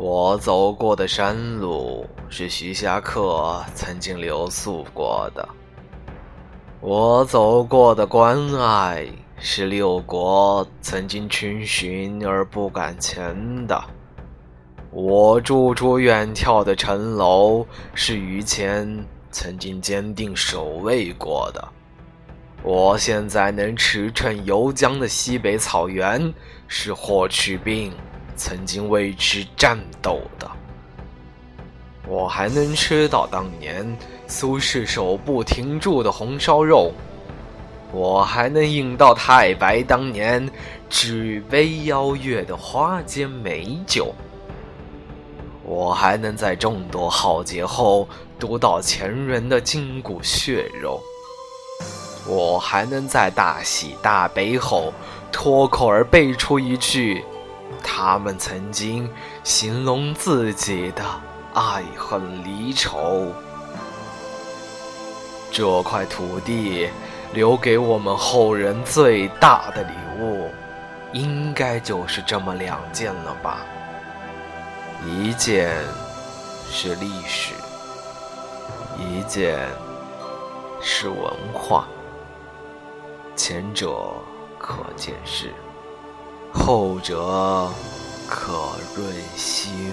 我走过的山路是徐霞客曾经留宿过的，我走过的关隘是六国曾经群寻而不敢前的，我住处远眺的城楼是于谦曾经坚定守卫过的。我现在能驰骋游江的西北草原，是霍去病曾经为之战斗的。我还能吃到当年苏轼手不停住的红烧肉，我还能饮到太白当年举杯邀月的花间美酒，我还能在众多浩劫后读到前人的筋骨血肉。我还能在大喜大悲后脱口而背出一句，他们曾经形容自己的爱恨离愁。这块土地留给我们后人最大的礼物，应该就是这么两件了吧？一件是历史，一件是文化。前者可见世，后者可润心。